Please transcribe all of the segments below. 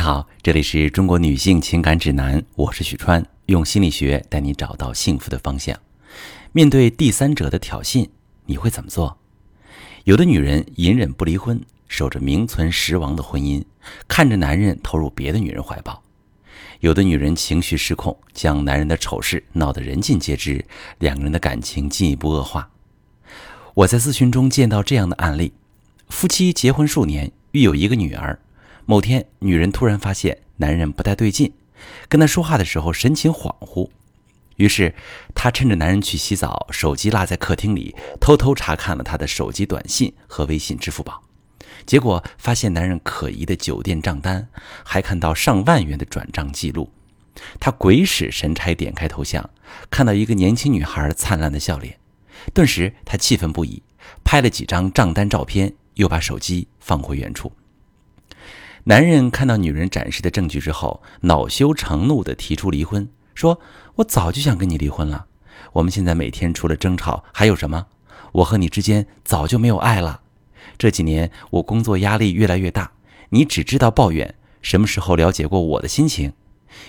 你好，这里是中国女性情感指南，我是许川，用心理学带你找到幸福的方向。面对第三者的挑衅，你会怎么做？有的女人隐忍不离婚，守着名存实亡的婚姻，看着男人投入别的女人怀抱；有的女人情绪失控，将男人的丑事闹得人尽皆知，两个人的感情进一步恶化。我在咨询中见到这样的案例：夫妻结婚数年，育有一个女儿。某天，女人突然发现男人不太对劲，跟他说话的时候神情恍惚。于是，她趁着男人去洗澡，手机落在客厅里，偷偷查看了他的手机短信和微信、支付宝。结果发现男人可疑的酒店账单，还看到上万元的转账记录。她鬼使神差点开头像，看到一个年轻女孩灿烂的笑脸，顿时她气愤不已，拍了几张账单照片，又把手机放回原处。男人看到女人展示的证据之后，恼羞成怒地提出离婚，说：“我早就想跟你离婚了。我们现在每天除了争吵还有什么？我和你之间早就没有爱了。这几年我工作压力越来越大，你只知道抱怨，什么时候了解过我的心情？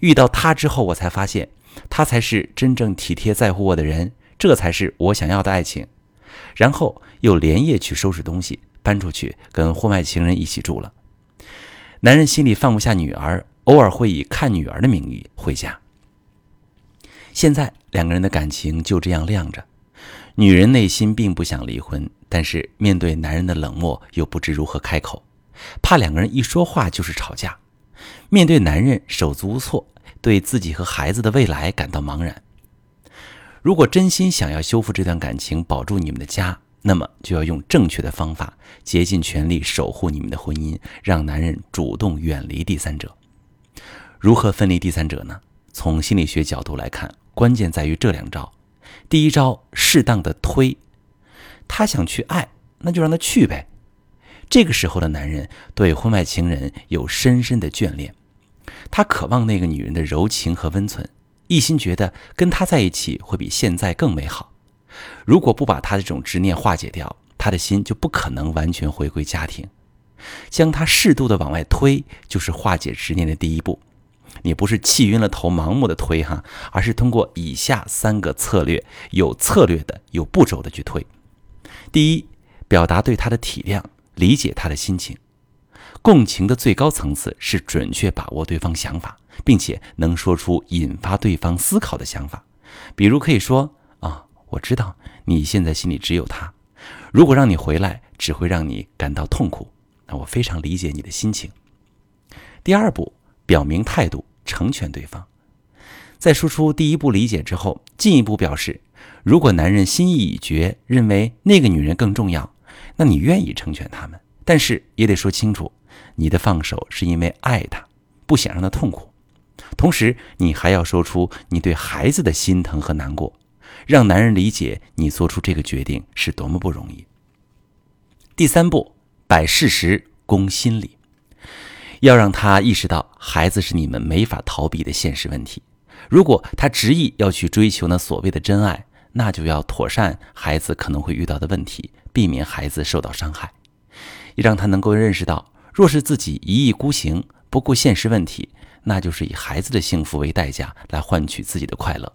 遇到他之后，我才发现他才是真正体贴在乎我的人，这才是我想要的爱情。”然后又连夜去收拾东西，搬出去跟婚外情人一起住了。男人心里放不下女儿，偶尔会以看女儿的名义回家。现在两个人的感情就这样晾着，女人内心并不想离婚，但是面对男人的冷漠又不知如何开口，怕两个人一说话就是吵架。面对男人手足无措，对自己和孩子的未来感到茫然。如果真心想要修复这段感情，保住你们的家。那么就要用正确的方法，竭尽全力守护你们的婚姻，让男人主动远离第三者。如何分离第三者呢？从心理学角度来看，关键在于这两招。第一招，适当的推，他想去爱，那就让他去呗。这个时候的男人对婚外情人有深深的眷恋，他渴望那个女人的柔情和温存，一心觉得跟他在一起会比现在更美好。如果不把他的这种执念化解掉，他的心就不可能完全回归家庭。将他适度的往外推，就是化解执念的第一步。你不是气晕了头盲目的推哈，而是通过以下三个策略，有策略的、有步骤的去推。第一，表达对他的体谅，理解他的心情。共情的最高层次是准确把握对方想法，并且能说出引发对方思考的想法。比如可以说啊。我知道你现在心里只有他，如果让你回来，只会让你感到痛苦。那我非常理解你的心情。第二步，表明态度，成全对方。在说出第一步理解之后，进一步表示，如果男人心意已决，认为那个女人更重要，那你愿意成全他们，但是也得说清楚，你的放手是因为爱他，不想让他痛苦。同时，你还要说出你对孩子的心疼和难过。让男人理解你做出这个决定是多么不容易。第三步，摆事实攻心理，要让他意识到孩子是你们没法逃避的现实问题。如果他执意要去追求那所谓的真爱，那就要妥善孩子可能会遇到的问题，避免孩子受到伤害，也让他能够认识到，若是自己一意孤行，不顾现实问题，那就是以孩子的幸福为代价来换取自己的快乐。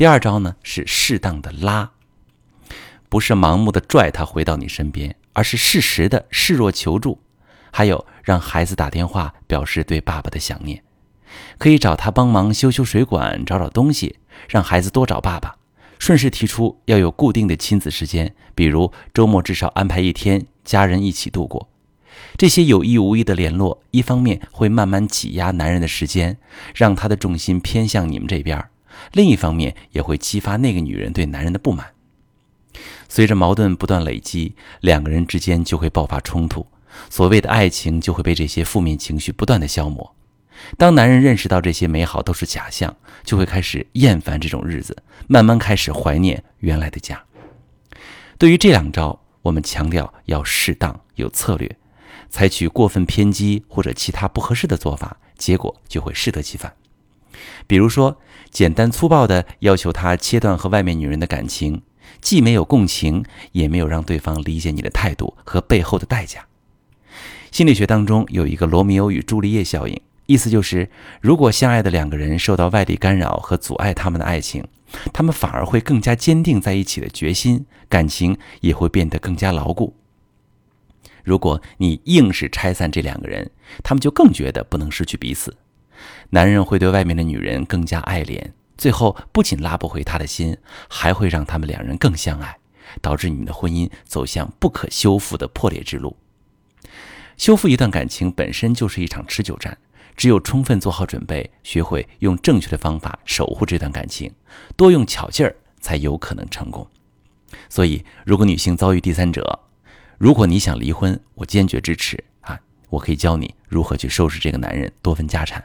第二招呢是适当的拉，不是盲目的拽他回到你身边，而是适时的示弱求助。还有让孩子打电话表示对爸爸的想念，可以找他帮忙修修水管、找找东西，让孩子多找爸爸。顺势提出要有固定的亲子时间，比如周末至少安排一天家人一起度过。这些有意无意的联络，一方面会慢慢挤压男人的时间，让他的重心偏向你们这边。另一方面，也会激发那个女人对男人的不满。随着矛盾不断累积，两个人之间就会爆发冲突，所谓的爱情就会被这些负面情绪不断的消磨。当男人认识到这些美好都是假象，就会开始厌烦这种日子，慢慢开始怀念原来的家。对于这两招，我们强调要适当有策略，采取过分偏激或者其他不合适的做法，结果就会适得其反。比如说，简单粗暴地要求他切断和外面女人的感情，既没有共情，也没有让对方理解你的态度和背后的代价。心理学当中有一个罗密欧与朱丽叶效应，意思就是，如果相爱的两个人受到外力干扰和阻碍他们的爱情，他们反而会更加坚定在一起的决心，感情也会变得更加牢固。如果你硬是拆散这两个人，他们就更觉得不能失去彼此。男人会对外面的女人更加爱怜，最后不仅拉不回他的心，还会让他们两人更相爱，导致你们的婚姻走向不可修复的破裂之路。修复一段感情本身就是一场持久战，只有充分做好准备，学会用正确的方法守护这段感情，多用巧劲儿，才有可能成功。所以，如果女性遭遇第三者，如果你想离婚，我坚决支持啊！我可以教你如何去收拾这个男人，多分家产。